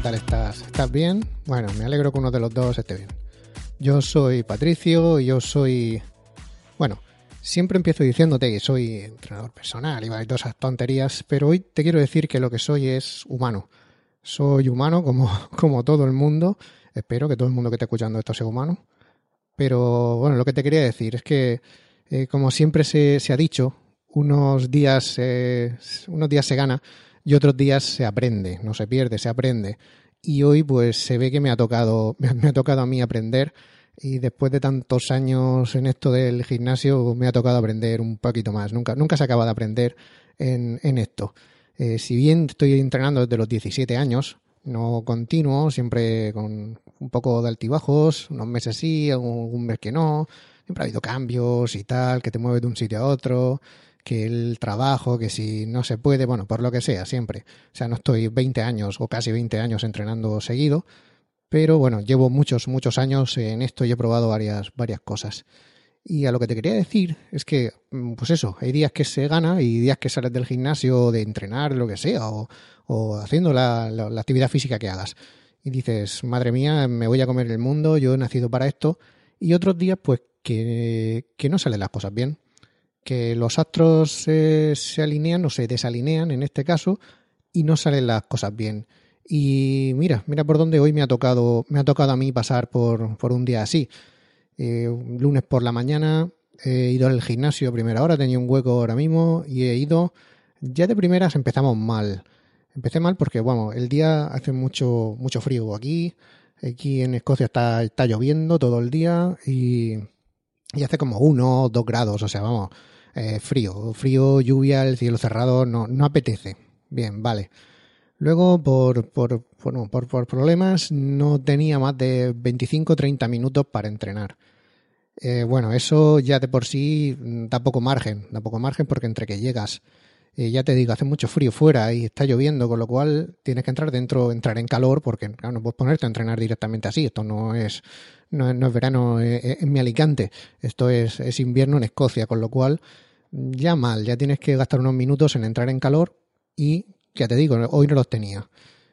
¿qué tal estás? ¿Estás bien? Bueno, me alegro que uno de los dos esté bien. Yo soy Patricio y yo soy... Bueno, siempre empiezo diciéndote que soy entrenador personal y todas esas tonterías, pero hoy te quiero decir que lo que soy es humano. Soy humano como, como todo el mundo. Espero que todo el mundo que esté escuchando esto sea humano. Pero bueno, lo que te quería decir es que, eh, como siempre se, se, ha dicho, unos días, unos días se gana y otros días se aprende, no se pierde, se aprende. Y hoy pues se ve que me ha tocado, me ha tocado a mí aprender y después de tantos años en esto del gimnasio me ha tocado aprender un poquito más. Nunca, nunca se acaba de aprender en, en esto. Eh, si bien estoy entrenando desde los 17 años, no continuo, siempre con un poco de altibajos, unos meses sí, algún mes que no, siempre ha habido cambios y tal, que te mueves de un sitio a otro, que el trabajo, que si no se puede, bueno, por lo que sea, siempre. O sea, no estoy 20 años o casi 20 años entrenando seguido, pero bueno, llevo muchos, muchos años en esto y he probado varias, varias cosas. Y a lo que te quería decir es que, mm, pues eso, hay días que se gana y días que sales del gimnasio de entrenar, lo que sea, o, o haciendo la, la, actividad física que hagas. Y dices, madre mía, me voy a comer el mundo, yo he nacido para esto. Y otros días, pues, que, que no salen las cosas bien. Que los astros se, alinean o se desalinean, en este caso, y no salen las cosas bien. Y mira, mira por dónde hoy me ha tocado, me ha tocado a mí pasar por, por un día así. Eh, lunes por la mañana he ido al gimnasio a primera hora, tenía un hueco ahora mismo y he ido. Ya de primeras empezamos mal. Empecé mal porque, bueno, el día hace mucho, mucho frío aquí. Aquí en Escocia está, está lloviendo todo el día y, y hace como uno o dos grados, o sea, vamos, eh, frío, frío, lluvia, el cielo cerrado, no, no apetece. Bien, vale. Luego, por, por, bueno, por, por, problemas, no tenía más de 25-30 minutos para entrenar. Eh, bueno, eso ya de por sí da poco margen, da poco margen porque entre que llegas, eh, ya te digo, hace mucho frío fuera y está lloviendo, con lo cual tienes que entrar dentro, entrar en calor, porque no puedes ponerte a entrenar directamente así. Esto no es, no, no es verano en mi Alicante, esto es, es invierno en Escocia, con lo cual ya mal, ya tienes que gastar unos minutos en entrar en calor y ya te digo, hoy no los tenía.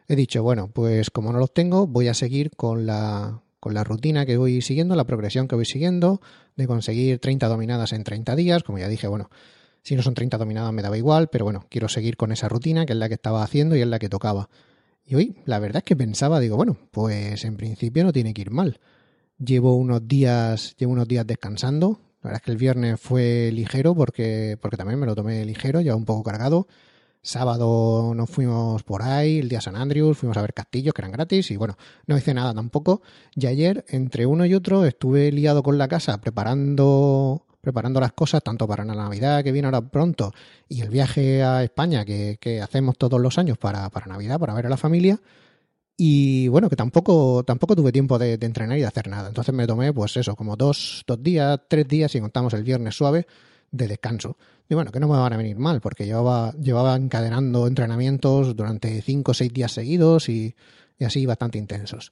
He dicho, bueno, pues como no los tengo, voy a seguir con la, con la rutina que voy siguiendo, la progresión que voy siguiendo, de conseguir 30 dominadas en 30 días. Como ya dije, bueno, si no son 30 dominadas me daba igual, pero bueno, quiero seguir con esa rutina, que es la que estaba haciendo y es la que tocaba. Y hoy, la verdad es que pensaba, digo, bueno, pues en principio no tiene que ir mal. Llevo unos días, llevo unos días descansando. La verdad es que el viernes fue ligero porque, porque también me lo tomé ligero, ya un poco cargado. Sábado nos fuimos por ahí, el día San Andrews, fuimos a ver castillos que eran gratis y bueno, no hice nada tampoco. Y ayer, entre uno y otro, estuve liado con la casa preparando preparando las cosas tanto para la Navidad que viene ahora pronto y el viaje a España que, hacemos todos los años para, para, Navidad, para ver a la familia. Y bueno, que tampoco, tampoco tuve tiempo de, de, entrenar y de hacer nada. Entonces me tomé, pues eso, como dos, dos días, tres días, si contamos el viernes suave, de descanso. Y bueno, que no me van a venir mal, porque llevaba, llevaba encadenando entrenamientos durante cinco o seis días seguidos y, y, así bastante intensos.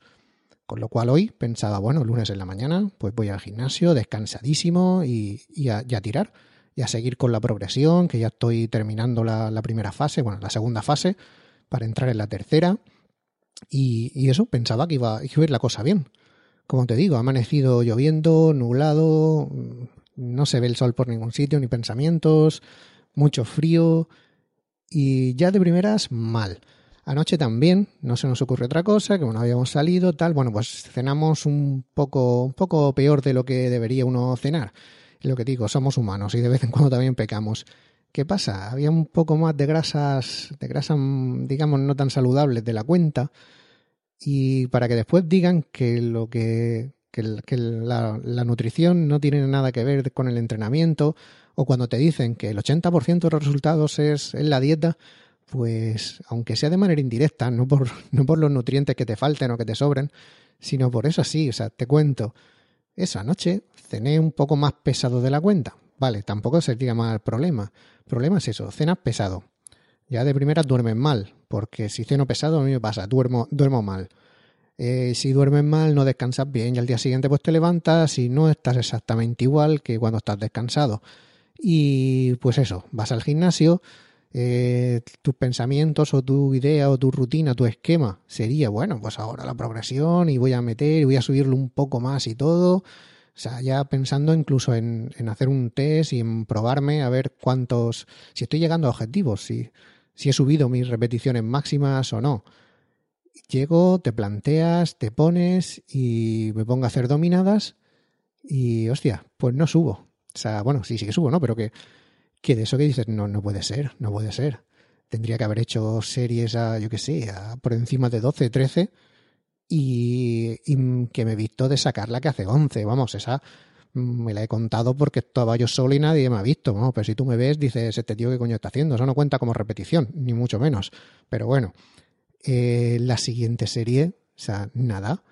Con lo cual hoy pensaba, bueno, lunes en la mañana, pues voy al gimnasio descansadísimo y, y, a, tirar, y a seguir con la progresión, que ya estoy terminando la, primera fase, bueno, la segunda fase, para entrar en la tercera. Y, eso, pensaba que iba, a ir la cosa bien. Como te digo, amanecido lloviendo, nublado, no se ve el sol por ningún sitio, ni pensamientos, mucho frío y ya de primeras mal. Anoche también, no se nos ocurre otra cosa, que no habíamos salido, tal, bueno, pues cenamos un poco, un poco peor de lo que debería uno cenar. Lo que digo, somos humanos y de vez en cuando también pecamos. ¿Qué pasa? Había un poco más de grasas, de grasas, digamos, no tan saludables de la cuenta. Y para que después digan que lo que que, que la, la, nutrición no tiene nada que ver con el entrenamiento, o cuando te dicen que el 80% de los resultados es en la dieta, pues aunque sea de manera indirecta, no por, no por los nutrientes que te falten o que te sobren, sino por eso sí, o sea, te cuento, esa noche cené un poco más pesado de la cuenta. Vale, tampoco sería mal problema. El problema es eso, cenas pesado. Ya de primera duermes mal, porque si ceno pesado a mí me pasa, duermo, duermo mal. Eh, si duermes mal, no descansas bien y al día siguiente pues te levantas y no estás exactamente igual que cuando estás descansado. Y pues eso, vas al gimnasio, eh, tus pensamientos o tu idea o tu rutina, tu esquema sería, bueno, pues ahora la progresión y voy a meter y voy a subirlo un poco más y todo. O sea, ya pensando incluso en, hacer un test y en probarme a ver cuántos, si estoy llegando a objetivos, si, si he subido mis repeticiones máximas o no. Llego, te planteas, te pones y me pongo a hacer dominadas y, hostia, pues no subo. O sea, bueno, sí, sí que subo, ¿no? Pero que, que de eso que dices, no, no puede ser, no puede ser. Tendría que haber hecho series a, yo qué sé, a, por encima de 12, 13 y, que me he visto de sacarla que hace 11. Vamos, esa me la he contado porque estaba yo solo y nadie me ha visto. ¿no? Pero si tú me ves, dices, este tío qué coño está haciendo. Eso no cuenta como repetición, ni mucho menos. Pero bueno, eh, la siguiente serie, o sea, nada.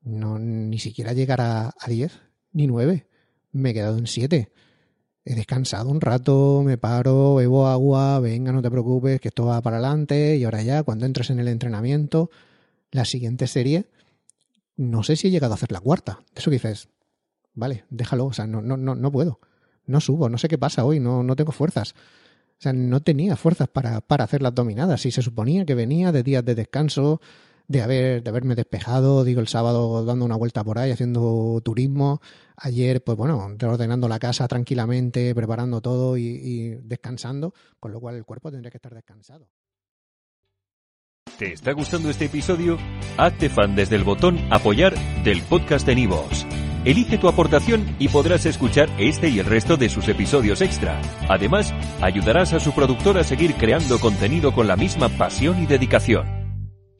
No, ni siquiera llegar a, a 10, ni 9. Me he quedado en 7. He descansado un rato, me paro, bebo agua, venga, no te preocupes, que esto va para adelante. Y ahora ya, cuando entres en el entrenamiento, la siguiente serie, no sé si he llegado a hacer la cuarta. Eso que dices, vale, déjalo, o sea, no, no, no, no puedo. No subo, no sé qué pasa hoy, no, no tengo fuerzas. O sea, no tenía fuerzas para, para hacer las dominadas. Y se suponía que venía de días de descanso, de, haber, de haberme despejado, digo, el sábado dando una vuelta por ahí, haciendo turismo. Ayer, pues bueno, ordenando la casa tranquilamente, preparando todo y, y descansando, con lo cual el cuerpo tendría que estar descansado. ¿Te está gustando este episodio? Hazte fan desde el botón Apoyar del podcast de Nivos. Elige tu aportación y podrás escuchar este y el resto de sus episodios extra. Además, ayudarás a su productor a seguir creando contenido con la misma pasión y dedicación.